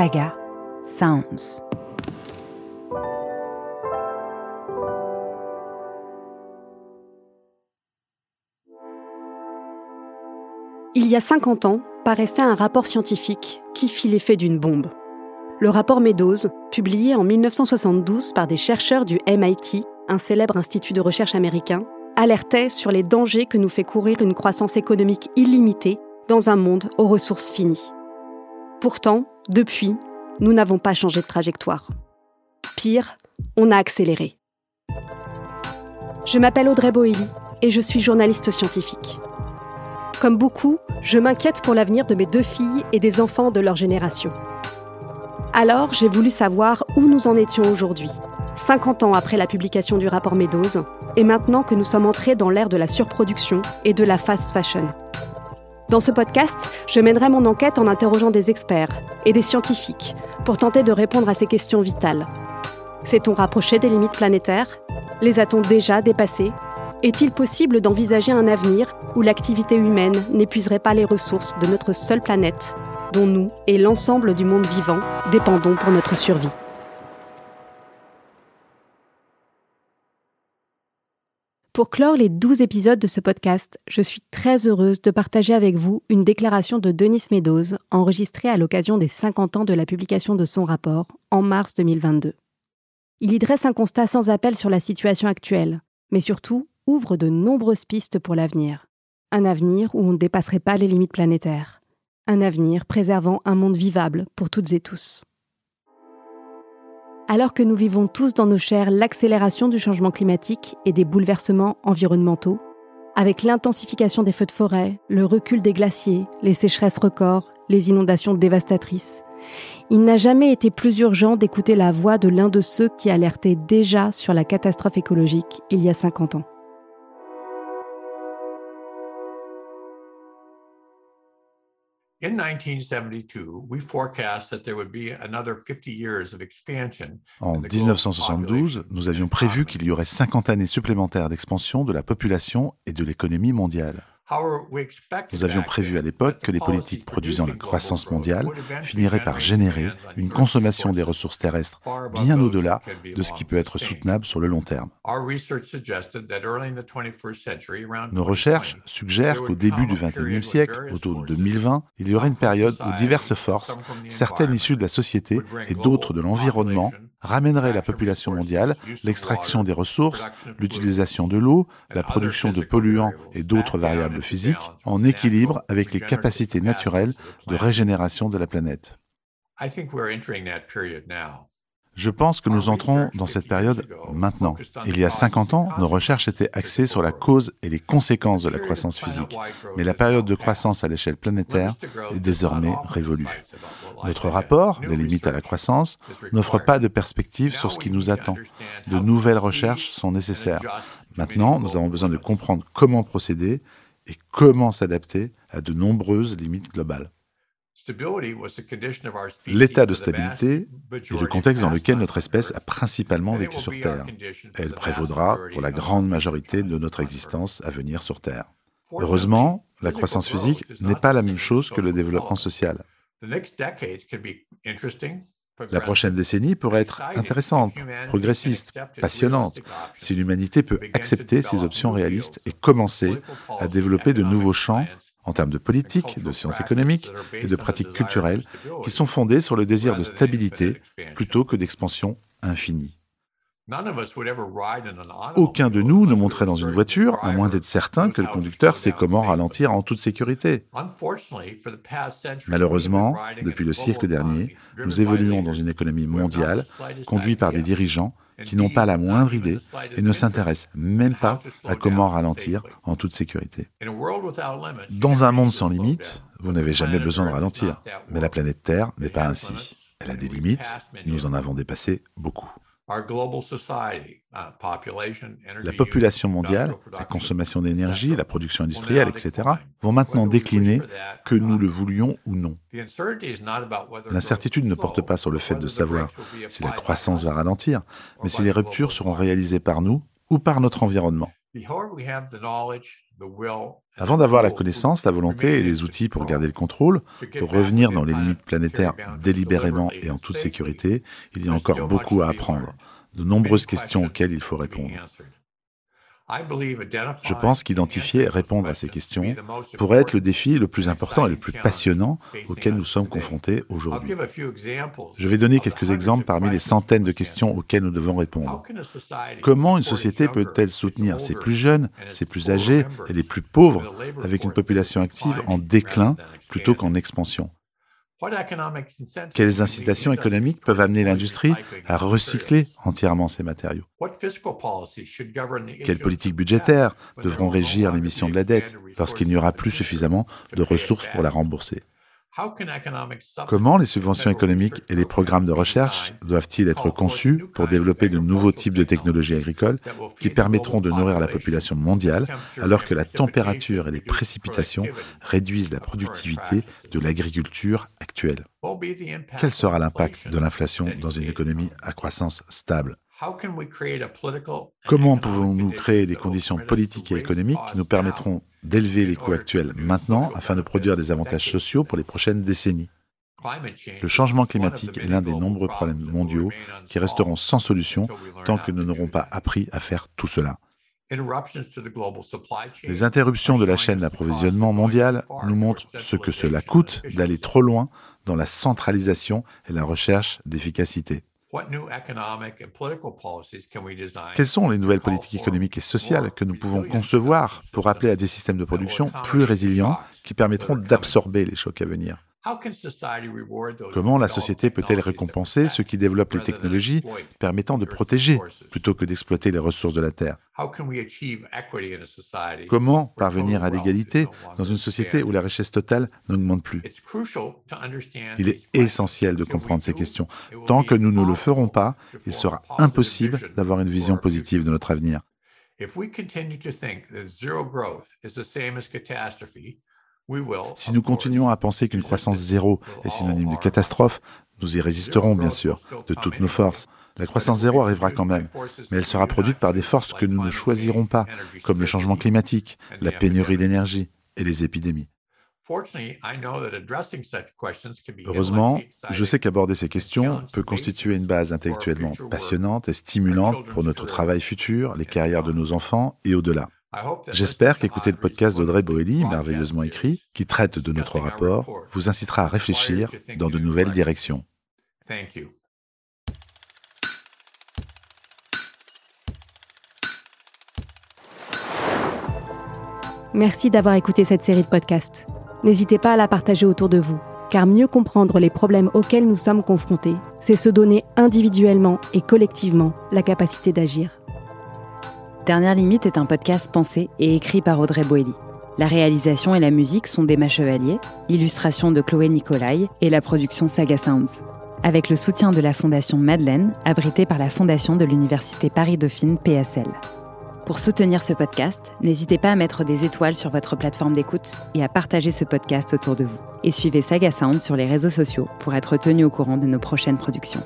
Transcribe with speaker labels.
Speaker 1: Saga Sounds.
Speaker 2: Il y a 50 ans, paraissait un rapport scientifique qui fit l'effet d'une bombe. Le rapport Meadows, publié en 1972 par des chercheurs du MIT, un célèbre institut de recherche américain, alertait sur les dangers que nous fait courir une croissance économique illimitée dans un monde aux ressources finies. Pourtant, depuis, nous n'avons pas changé de trajectoire. Pire, on a accéléré. Je m'appelle Audrey Boelly et je suis journaliste scientifique. Comme beaucoup, je m'inquiète pour l'avenir de mes deux filles et des enfants de leur génération. Alors, j'ai voulu savoir où nous en étions aujourd'hui, 50 ans après la publication du rapport Meadows, et maintenant que nous sommes entrés dans l'ère de la surproduction et de la fast fashion. Dans ce podcast, je mènerai mon enquête en interrogeant des experts et des scientifiques pour tenter de répondre à ces questions vitales. S'est-on rapproché des limites planétaires? Les a-t-on déjà dépassées? Est-il possible d'envisager un avenir où l'activité humaine n'épuiserait pas les ressources de notre seule planète, dont nous et l'ensemble du monde vivant dépendons pour notre survie? Pour clore les 12 épisodes de ce podcast, je suis très heureuse de partager avec vous une déclaration de Denis Meadows enregistrée à l'occasion des 50 ans de la publication de son rapport en mars 2022. Il y dresse un constat sans appel sur la situation actuelle, mais surtout ouvre de nombreuses pistes pour l'avenir. Un avenir où on ne dépasserait pas les limites planétaires. Un avenir préservant un monde vivable pour toutes et tous. Alors que nous vivons tous dans nos chairs l'accélération du changement climatique et des bouleversements environnementaux, avec l'intensification des feux de forêt, le recul des glaciers, les sécheresses records, les inondations dévastatrices, il n'a jamais été plus urgent d'écouter la voix de l'un de ceux qui alertaient déjà sur la catastrophe écologique il y a 50 ans.
Speaker 3: In 1972, we forecast that there would be another 50 years of expansion.
Speaker 4: En 1972, nous avions prévu qu'il y aurait 50 années supplémentaires d'expansion de la population et de l'économie mondiale. Nous avions prévu à l'époque que les politiques produisant la croissance mondiale finiraient par générer une consommation des ressources terrestres bien au-delà de ce qui peut être soutenable sur le long terme. Nos recherches suggèrent qu'au début du XXIe siècle, autour de 2020, il y aurait une période où diverses forces, certaines issues de la société et d'autres de l'environnement, ramènerait la population mondiale l'extraction des ressources, l'utilisation de l'eau, la production de polluants et d'autres variables physiques en équilibre avec les capacités naturelles de régénération de la planète. Je pense que nous entrons dans cette période maintenant. Il y a 50 ans, nos recherches étaient axées sur la cause et les conséquences de la croissance physique. Mais la période de croissance à l'échelle planétaire est désormais révolue. Notre rapport, les limites à la croissance, n'offre pas de perspective sur ce qui nous attend. De nouvelles recherches sont nécessaires. Maintenant, nous avons besoin de comprendre comment procéder et comment s'adapter à de nombreuses limites globales. L'état de stabilité est le contexte dans lequel notre espèce a principalement vécu sur Terre. Elle prévaudra pour la grande majorité de notre existence à venir sur Terre. Heureusement, la croissance physique n'est pas la même chose que le développement social. La prochaine décennie pourrait être intéressante, progressiste, passionnante, si l'humanité peut accepter ces options réalistes et commencer à développer de nouveaux champs en termes de politique, de sciences économiques et de pratiques culturelles qui sont fondées sur le désir de stabilité plutôt que d'expansion infinie. Aucun de nous ne monterait dans une voiture, à moins d'être certain que le conducteur sait comment ralentir en toute sécurité. Malheureusement, depuis le siècle dernier, nous évoluons dans une économie mondiale conduite par des dirigeants qui n'ont pas la moindre idée et ne s'intéressent même pas à comment ralentir en toute sécurité. Dans un monde sans limites, vous n'avez jamais besoin de ralentir, mais la planète Terre n'est pas ainsi. Elle a des limites, nous en avons dépassé beaucoup. Uh, la population mondiale, la consommation d'énergie, la production industrielle, etc., vont maintenant décliner que nous le voulions ou non. L'incertitude ne porte pas sur le fait de savoir si la croissance va ralentir, mais si les ruptures seront réalisées par nous ou par notre environnement. Avant d'avoir la connaissance, la volonté et les outils pour garder le contrôle, pour revenir dans les limites planétaires délibérément et en toute sécurité, il y a encore beaucoup à apprendre, de nombreuses questions auxquelles il faut répondre. Je pense qu'identifier et répondre à ces questions pourrait être le défi le plus important et le plus passionnant auquel nous sommes confrontés aujourd'hui. Je vais donner quelques exemples parmi les centaines de questions auxquelles nous devons répondre. Comment une société peut-elle soutenir ses plus jeunes, ses plus âgés et les plus pauvres avec une population active en déclin plutôt qu'en expansion? Quelles incitations économiques peuvent amener l'industrie à recycler entièrement ces matériaux? Quelles politiques budgétaires devront régir l'émission de la dette lorsqu'il n'y aura plus suffisamment de ressources pour la rembourser? Comment les subventions économiques et les programmes de recherche doivent-ils être conçus pour développer de nouveaux types de technologies agricoles qui permettront de nourrir la population? mondiale alors que la température et les précipitations réduisent la productivité de l'agriculture actuelle. Quel sera l'impact de l'inflation dans une économie à croissance stable? Comment pouvons-nous créer des conditions politiques et économiques qui nous permettront d'élever les coûts actuels maintenant afin de produire des avantages sociaux pour les prochaines décennies Le changement climatique est l'un des nombreux problèmes mondiaux qui resteront sans solution tant que nous n'aurons pas appris à faire tout cela. Les interruptions de la chaîne d'approvisionnement mondiale nous montrent ce que cela coûte d'aller trop loin dans la centralisation et la recherche d'efficacité. Quelles sont les nouvelles politiques économiques et sociales que nous pouvons concevoir pour appeler à des systèmes de production plus résilients qui permettront d'absorber les chocs à venir? Comment la société peut-elle récompenser ceux qui développent les technologies permettant de protéger plutôt que d'exploiter les ressources de la Terre? Comment parvenir à l'égalité dans une société où la richesse totale n'augmente plus? Il est essentiel de comprendre ces questions. Tant que nous ne le ferons pas, il sera impossible d'avoir une vision positive de notre avenir. Si nous continuons à penser qu'une croissance zéro est synonyme de catastrophe, nous y résisterons bien sûr, de toutes nos forces. La croissance zéro arrivera quand même, mais elle sera produite par des forces que nous ne choisirons pas, comme le changement climatique, la pénurie d'énergie et les épidémies. Heureusement, je sais qu'aborder ces questions peut constituer une base intellectuellement passionnante et stimulante pour notre travail futur, les carrières de nos enfants et au-delà. J'espère qu'écouter le podcast d'Audrey Boelly, merveilleusement écrit, qui traite de notre rapport, vous incitera à réfléchir dans de nouvelles directions.
Speaker 2: Merci d'avoir écouté cette série de podcasts. N'hésitez pas à la partager autour de vous, car mieux comprendre les problèmes auxquels nous sommes confrontés, c'est se donner individuellement et collectivement la capacité d'agir.
Speaker 1: Dernière Limite est un podcast pensé et écrit par Audrey Boelly. La réalisation et la musique sont d'Emma Chevalier, l'illustration de Chloé Nicolai et la production Saga Sounds. Avec le soutien de la Fondation Madeleine, abritée par la Fondation de l'Université Paris-Dauphine PSL. Pour soutenir ce podcast, n'hésitez pas à mettre des étoiles sur votre plateforme d'écoute et à partager ce podcast autour de vous. Et suivez Saga Sounds sur les réseaux sociaux pour être tenu au courant de nos prochaines productions.